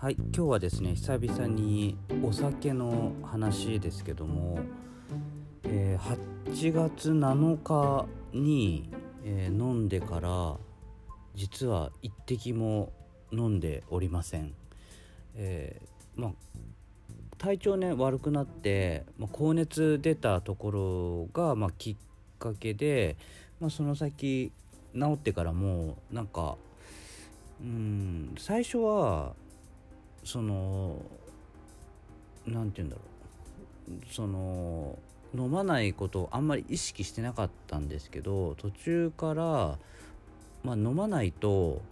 はい今日はですね久々にお酒の話ですけども、えー、8月7日に、えー、飲んでから実は一滴も飲んでおりません、えー、まあ体調ね悪くなって、まあ、高熱出たところが、まあ、きっかけで、ま、その先治ってからもうなんかうん最初はその何て言うんだろう。その飲まないことをあんまり意識してなかったんですけど途中から、まあ、飲まないと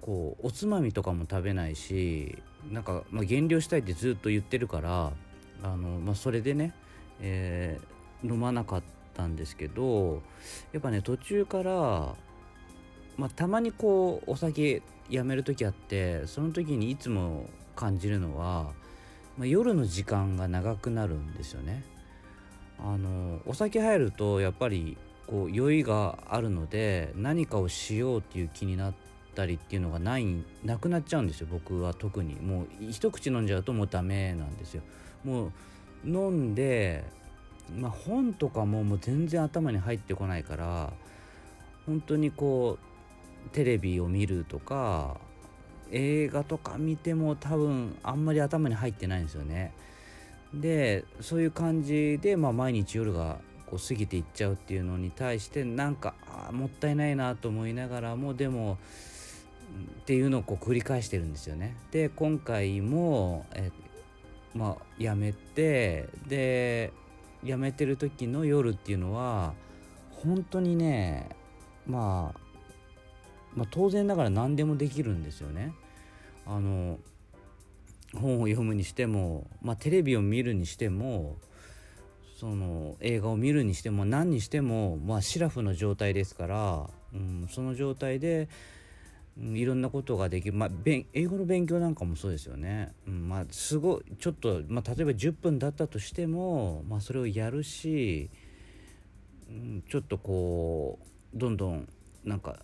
こうおつまみとかも食べないしなんか、まあ、減量したいってずっと言ってるからあの、まあ、それでね、えー、飲まなかったんですけどやっぱね途中からまあ、たまにこうお酒やめる時あってその時にいつも感じるのは、まあ、夜の時間が長くなるんですよね。あのお酒入るとやっぱりこう酔いがあるので何かをしようっていう気になったりっていうのがないなくなっちゃうんですよ僕は。特に。もう一口飲んじゃうともうダメなんですよ。もう飲んでまあ本とかももう全然頭に入ってこないから本当にこうテレビを見るとか映画とか見ても多分あんまり頭に入ってないんですよね。でそういう感じで、まあ、毎日夜がこう過ぎていっちゃうっていうのに対してなんかあもったいないなと思いながらもでもっていうのをこう繰り返してるんですよね。で今回もえまあやめてでやめてる時の夜っていうのは本当にねまあまあ、当然ながら何でもできるんですよね。あの本を読むにしても、まあ、テレビを見るにしてもその映画を見るにしても何にしても、まあ、シラフの状態ですから、うん、その状態で、うん、いろんなことができる、まあ、英語の勉強なんかもそうですよね。うんまあ、すごいちょっと、まあ、例えば10分だったとしても、まあ、それをやるし、うん、ちょっとこうどんどんなんか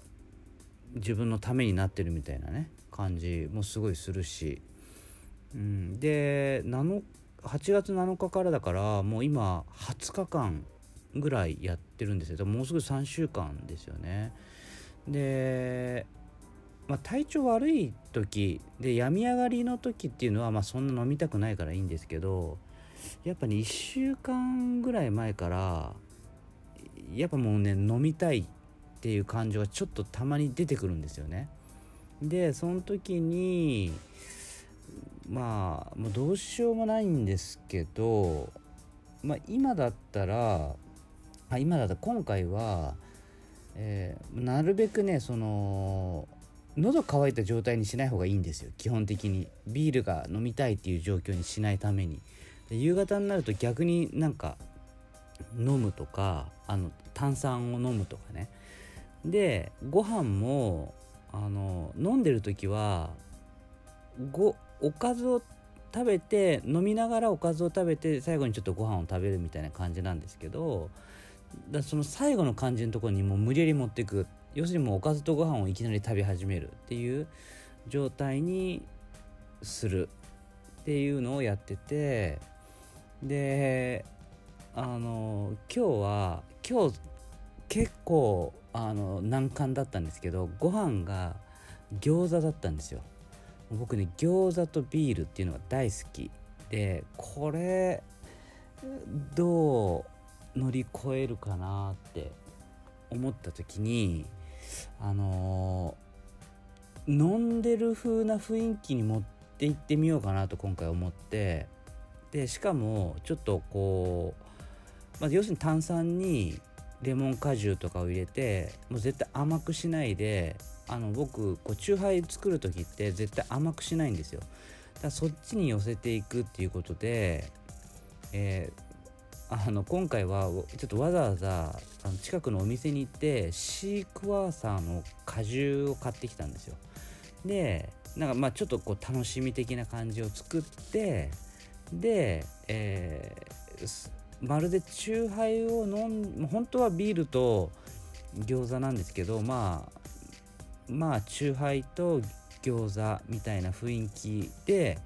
自分のためになってるみたいなね感じもすごいするし、うん、で8月7日からだからもう今20日間ぐらいやってるんですけどもうすぐ3週間ですよね。で、まあ、体調悪い時で病み上がりの時っていうのは、まあ、そんな飲みたくないからいいんですけどやっぱね1週間ぐらい前からやっぱもうね飲みたいっていう感情がちょっとたまに出てくるんですよね。でその時にまあもうどうしようもないんですけど、まあ、今だったらあ今だったら今回は、えー、なるべくねその喉乾いた状態にしない方がいいんですよ。基本的に。ビールが飲みたいっていう状況にしないために。夕方になると逆になんか飲むとかあの炭酸を飲むとかね。でご飯もあの飲んでる時はごおかずを食べて飲みながらおかずを食べて最後にちょっとご飯を食べるみたいな感じなんですけどだその最後の感じのとこにもう無理やり持っていく要するにもうおかずとご飯をいきなり食べ始めるっていう状態にするっていうのをやっててであの今日は今日結構あの難関だったんですけどご飯が餃子だったんですよ。僕ね餃子とビールっていうのが大好きでこれどう乗り越えるかなって思った時にあのー、飲んでる風な雰囲気に持っていってみようかなと今回思ってでしかもちょっとこう、まあ、要するに炭酸にレモン果汁とかを入れてもう絶対甘くしないであの僕こうチューハイ作る時って絶対甘くしないんですよ。だからそっちに寄せていくっていうことで、えー、あの今回はちょっとわざわざあの近くのお店に行ってシークワーサーの果汁を買ってきたんですよ。でなんかまあちょっとこう楽しみ的な感じを作ってで、えー、まるでチューハイを飲ん本当はビールと餃子なんですけどまあまあチューハイと餃子みたいな雰囲気で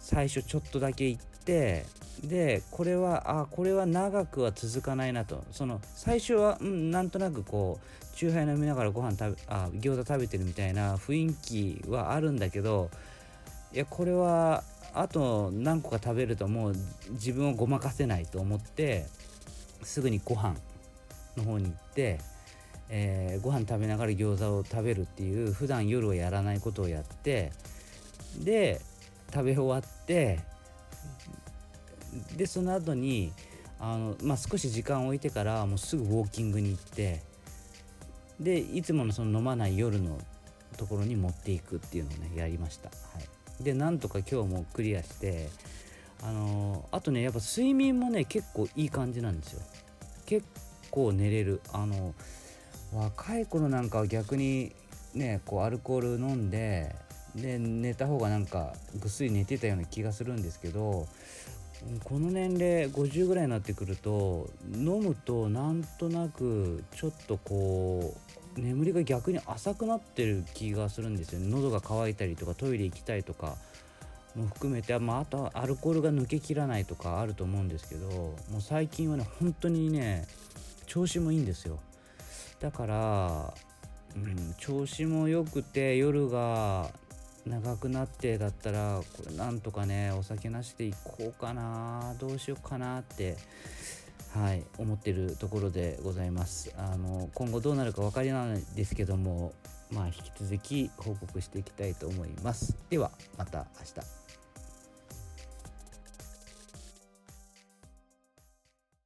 最初ちょっとだけ行ってでこれはあこれは長くは続かないなと。その最初は、うん、なんとなくこう酎ハイ飲みながらご飯食べあ餃子食べてるみたいな雰囲気はあるんだけどいやこれはあと何個か食べるともう自分をごまかせないと思ってすぐにご飯の方に行って、えー、ご飯食べながら餃子を食べるっていう普段夜はやらないことをやってで食べ終わってでその後にあのまあ、少し時間を置いてからもうすぐウォーキングに行ってでいつものその飲まない夜のところに持っていくっていうのをねやりました。はいでなんとか今日もクリアしてあのあとねやっぱ睡眠もね結構いい感じなんですよ。結構寝れる。あの若い頃なんかは逆にねこうアルコール飲んでで寝た方がなんかぐっすり寝てたような気がするんですけどこの年齢50ぐらいになってくると飲むとなんとなくちょっとこう眠りが逆に浅くなってる気がするんですよ。ね喉が渇いたりとかトイレ行きたいとかも含めて、まあ、あとはアルコールが抜けきらないとかあると思うんですけどもう最近はね本当にね調子もいいんですよだから、うん、調子も良くて夜が長くなってだったらこれなんとかねお酒なしで行こうかなどうしようかなってはい、思ってるところでございます。あの今後どうなるか分かりないですけどもまあ引き続き報告していきたいと思います。ではまた明日。